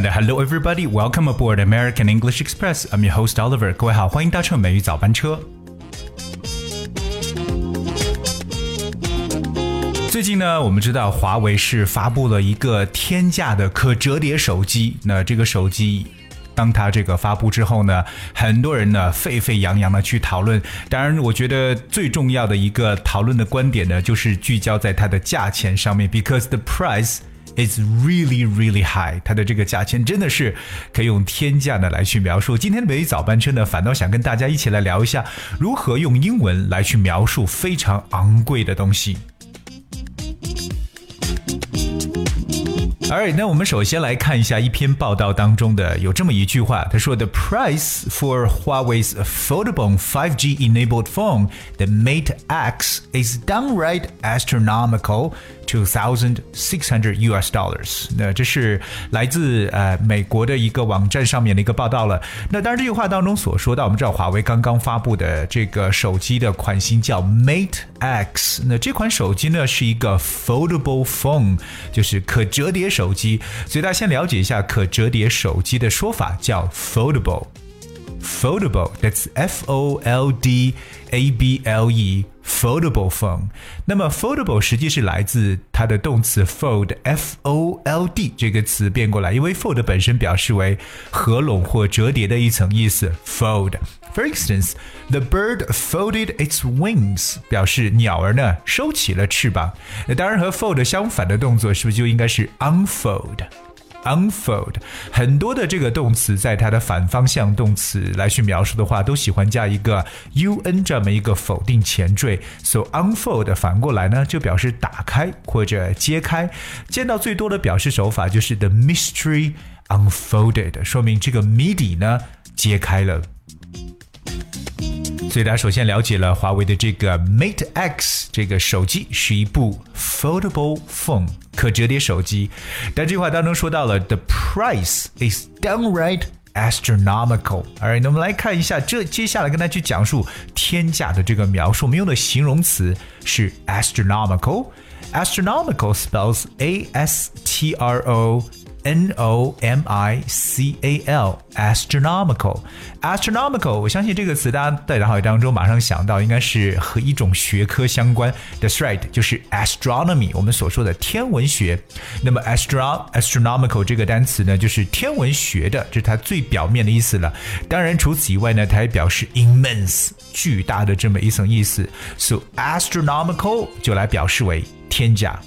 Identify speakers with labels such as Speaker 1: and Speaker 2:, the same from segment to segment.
Speaker 1: Hello everybody, welcome aboard American English Express. I'm your host Oliver. 各位好，欢迎搭乘美语早班车。最近呢，我们知道华为是发布了一个天价的可折叠手机。那这个手机当它这个发布之后呢，很多人呢沸沸扬扬的去讨论。当然我觉得最重要的一个讨论的观点呢，就是聚焦在它的价钱上面，because the price。It's really really high。它的这个价钱真的是可以用天价呢来去描述。今天的美早班车呢，反倒想跟大家一起来聊一下，如何用英文来去描述非常昂贵的东西。Alright，那我们首先来看一下一篇报道当中的有这么一句话，他说：“The price for Huawei's foldable 5G enabled phone, the Mate X, is downright astronomical, two thousand six hundred US dollars。”那这是来自呃美国的一个网站上面的一个报道了。那当然，这句话当中所说到，我们知道华为刚刚发布的这个手机的款型叫 Mate X，那这款手机呢是一个 foldable phone，就是可折叠。 手机，所以大家先了解一下可折叠手机的说法，叫 foldable。foldable，that's F O L D A B L E，foldable phone。那么 foldable 实际是来自它的动词 fold，F O L D 这个词变过来，因为 fold 本身表示为合拢或折叠的一层意思，fold。For instance, the bird folded its wings，表示鸟儿呢收起了翅膀。那当然和 fold 相反的动作是不是就应该是 Unfold，很多的这个动词在它的反方向动词来去描述的话，都喜欢加一个 un 这么一个否定前缀。So unfold 反过来呢，就表示打开或者揭开。见到最多的表示手法就是 the mystery unfolded，说明这个谜底呢揭开了。所以大家首先了解了华为的这个 Mate X 这个手机是一部 foldable phone 可折叠手机，但这句话当中说到了 the price is downright astronomical。而那我们来看一下，这接下来跟大家去讲述天价的这个描述，我们用的形容词是 astronomical。astronomical spells A S T R O N O M I C A L，astronomical，astronomical，我相信这个词大家在脑海当中马上想到，应该是和一种学科相关。That's right，就是 astronomy，我们所说的天文学。那么 astro astronomical 这个单词呢，就是天文学的，这是它最表面的意思了。当然，除此以外呢，它还表示 immense，巨大的这么一层意思。So astronomical 就来表示为天价。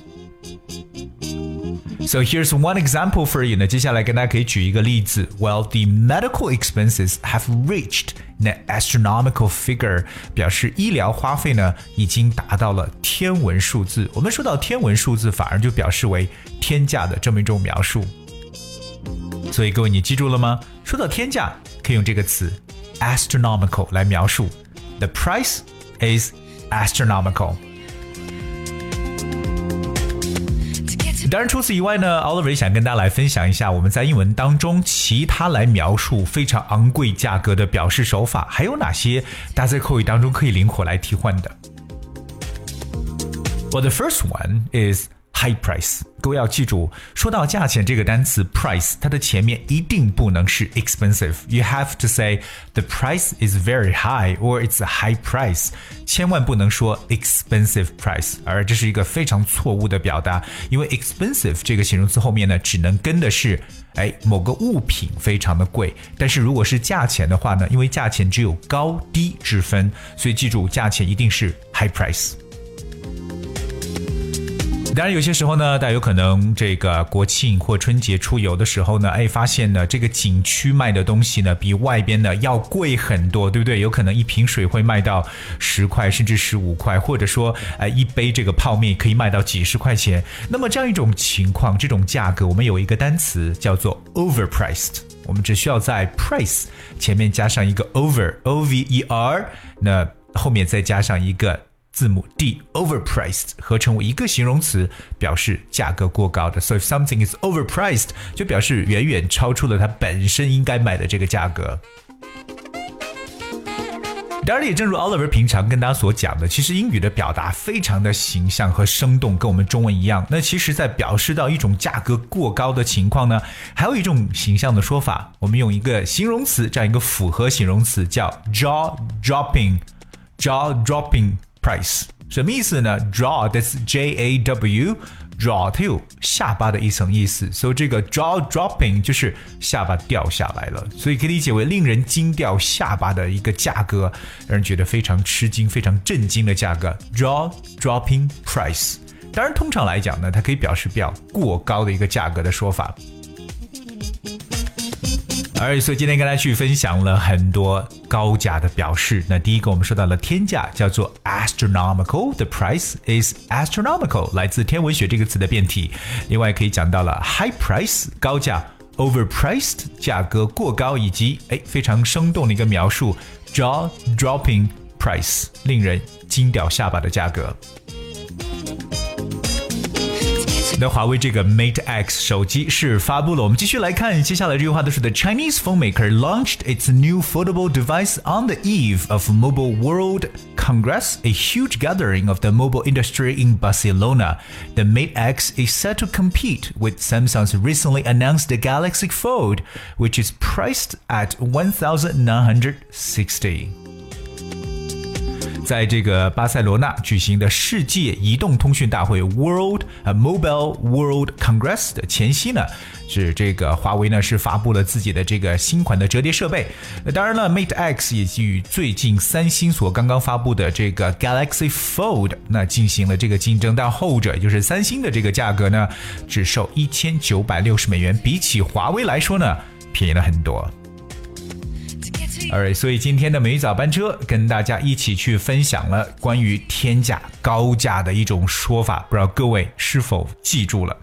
Speaker 1: So here's one example for you. 那接下来跟大家可以举一个例子。Well, the medical expenses have reached an astronomical figure，表示医疗花费呢已经达到了天文数字。我们说到天文数字，反而就表示为天价的这么一种描述。所以各位，你记住了吗？说到天价，可以用这个词 astronomical 来描述。The price is astronomical. 当然，除此以外呢，Oliver 想跟大家来分享一下我们在英文当中其他来描述非常昂贵价格的表示手法，还有哪些大家在口语当中可以灵活来替换的。Well, the first one is high price。各位要记住，说到价钱这个单词 price，它的前面一定不能是 expensive。You have to say the price is very high or it's a high price，千万不能说 expensive price，而这是一个非常错误的表达，因为 expensive 这个形容词后面呢，只能跟的是哎某个物品非常的贵，但是如果是价钱的话呢，因为价钱只有高低之分，所以记住价钱一定是 high price。当然，有些时候呢，大家有可能这个国庆或春节出游的时候呢，哎，发现呢这个景区卖的东西呢比外边的要贵很多，对不对？有可能一瓶水会卖到十块甚至十五块，或者说，哎，一杯这个泡面可以卖到几十块钱。那么这样一种情况，这种价格，我们有一个单词叫做 overpriced。我们只需要在 price 前面加上一个 over，o v e r，那后面再加上一个。字母 d overpriced 合成为一个形容词，表示价格过高的。So if something is overpriced，就表示远远超出了它本身应该买的这个价格。当然，也正如 Oliver 平常跟大家所讲的，其实英语的表达非常的形象和生动，跟我们中文一样。那其实，在表示到一种价格过高的情况呢，还有一种形象的说法，我们用一个形容词，这样一个复合形容词叫 jaw dropping，jaw dropping price，什么意思呢？jaw，that's J A W。draw 它有下巴的一层意思，所以这个 jaw dropping 就是下巴掉下来了，所以可以理解为令人惊掉下巴的一个价格，让人觉得非常吃惊、非常震惊的价格。jaw dropping price，当然通常来讲呢，它可以表示比较过高的一个价格的说法。而所以今天跟大家去分享了很多高价的表示。那第一个我们说到了天价，叫做 astronomical，the price is astronomical，来自天文学这个词的变体。另外可以讲到了 high price，高价；overpriced，价格过高，以及哎非常生动的一个描述，jaw dropping price，令人惊掉下巴的价格。那华为这个 Mate X 手机是发布了。我们继续来看接下来这句话，都是 The Chinese phone maker launched its new foldable device on the eve of Mobile World Congress, a huge gathering of the mobile industry in Barcelona. The Mate X is set to compete with Samsung's recently announced Galaxy Fold, which is priced at 1,960. 在这个巴塞罗那举行的世界移动通讯大会 World 呃 Mobile World Congress 的前夕呢，是这个华为呢是发布了自己的这个新款的折叠设备。当然了，Mate X 也与最近三星所刚刚发布的这个 Galaxy Fold 那进行了这个竞争，但后者也就是三星的这个价格呢，只售一千九百六十美元，比起华为来说呢，便宜了很多。Alright，所以今天的美语早班车跟大家一起去分享了关于天价高价的一种说法，不知道各位是否记住了？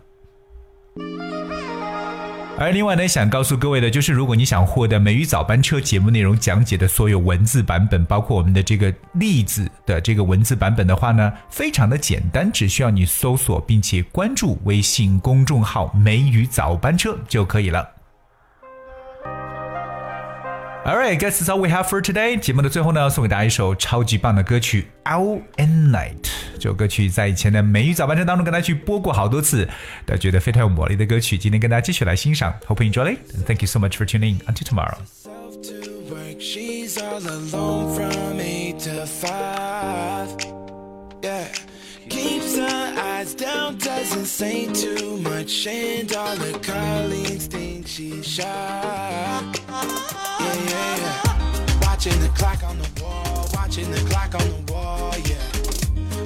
Speaker 1: 而另外呢，想告诉各位的就是，如果你想获得美语早班车节目内容讲解的所有文字版本，包括我们的这个例子的这个文字版本的话呢，非常的简单，只需要你搜索并且关注微信公众号“美语早班车”就可以了。All right, guys, that's all we have for today. 节目的最后呢，送给大家一首超级棒的歌曲《Out and Night》。这首歌曲在以前的美语早班车当中跟大家去播过好多次，大家觉得非常有魔力的歌曲。今天跟大家继续来欣赏。Hope you enjoy it. Thank you so much for tuning in. Until tomorrow. she's all alone from me to fly eyes down, doesn't say too much, and all the colleagues think she's shy. Yeah, yeah, yeah. Watching the clock on the wall, watching the clock on the wall, yeah.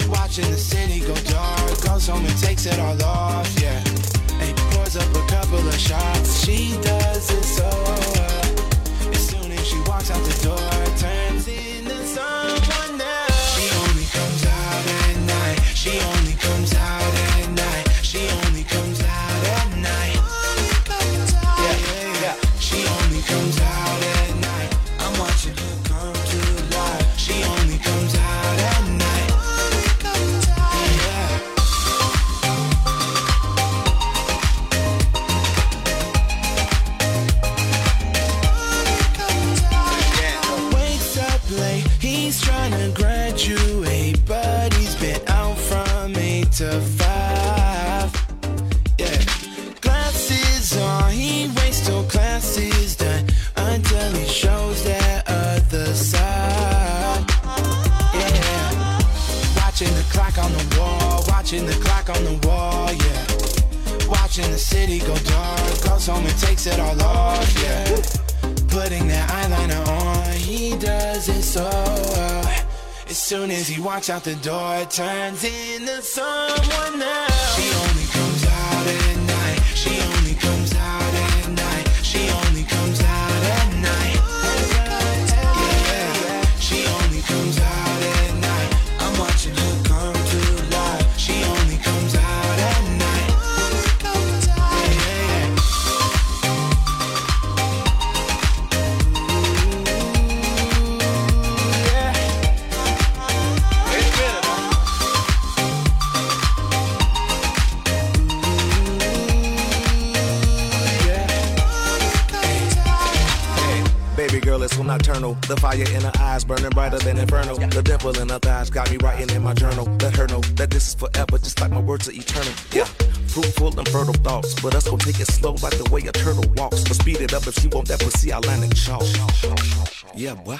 Speaker 1: Watching the city go dark, goes home and takes it all off, yeah. And pours up a couple of shots, watching the clock on the wall, yeah. Watching the city go dark, goes home and takes it all off, yeah. Putting that eyeliner on, he does it so well. As soon as he walks out the door, turns into someone else.
Speaker 2: So nocturnal. The fire in her eyes burning brighter than inferno. The dimple in her thighs got me writing in my journal. Let her know that this is forever, just like my words are eternal. Yeah, fruitful and fertile thoughts, but us gon' take it slow like the way a turtle walks. But speed it up if she want that pussy Atlantic chalk. Yeah, boy.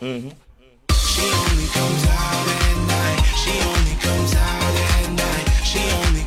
Speaker 2: Mm-hmm.
Speaker 3: She only comes out at night. She only comes out at night. She only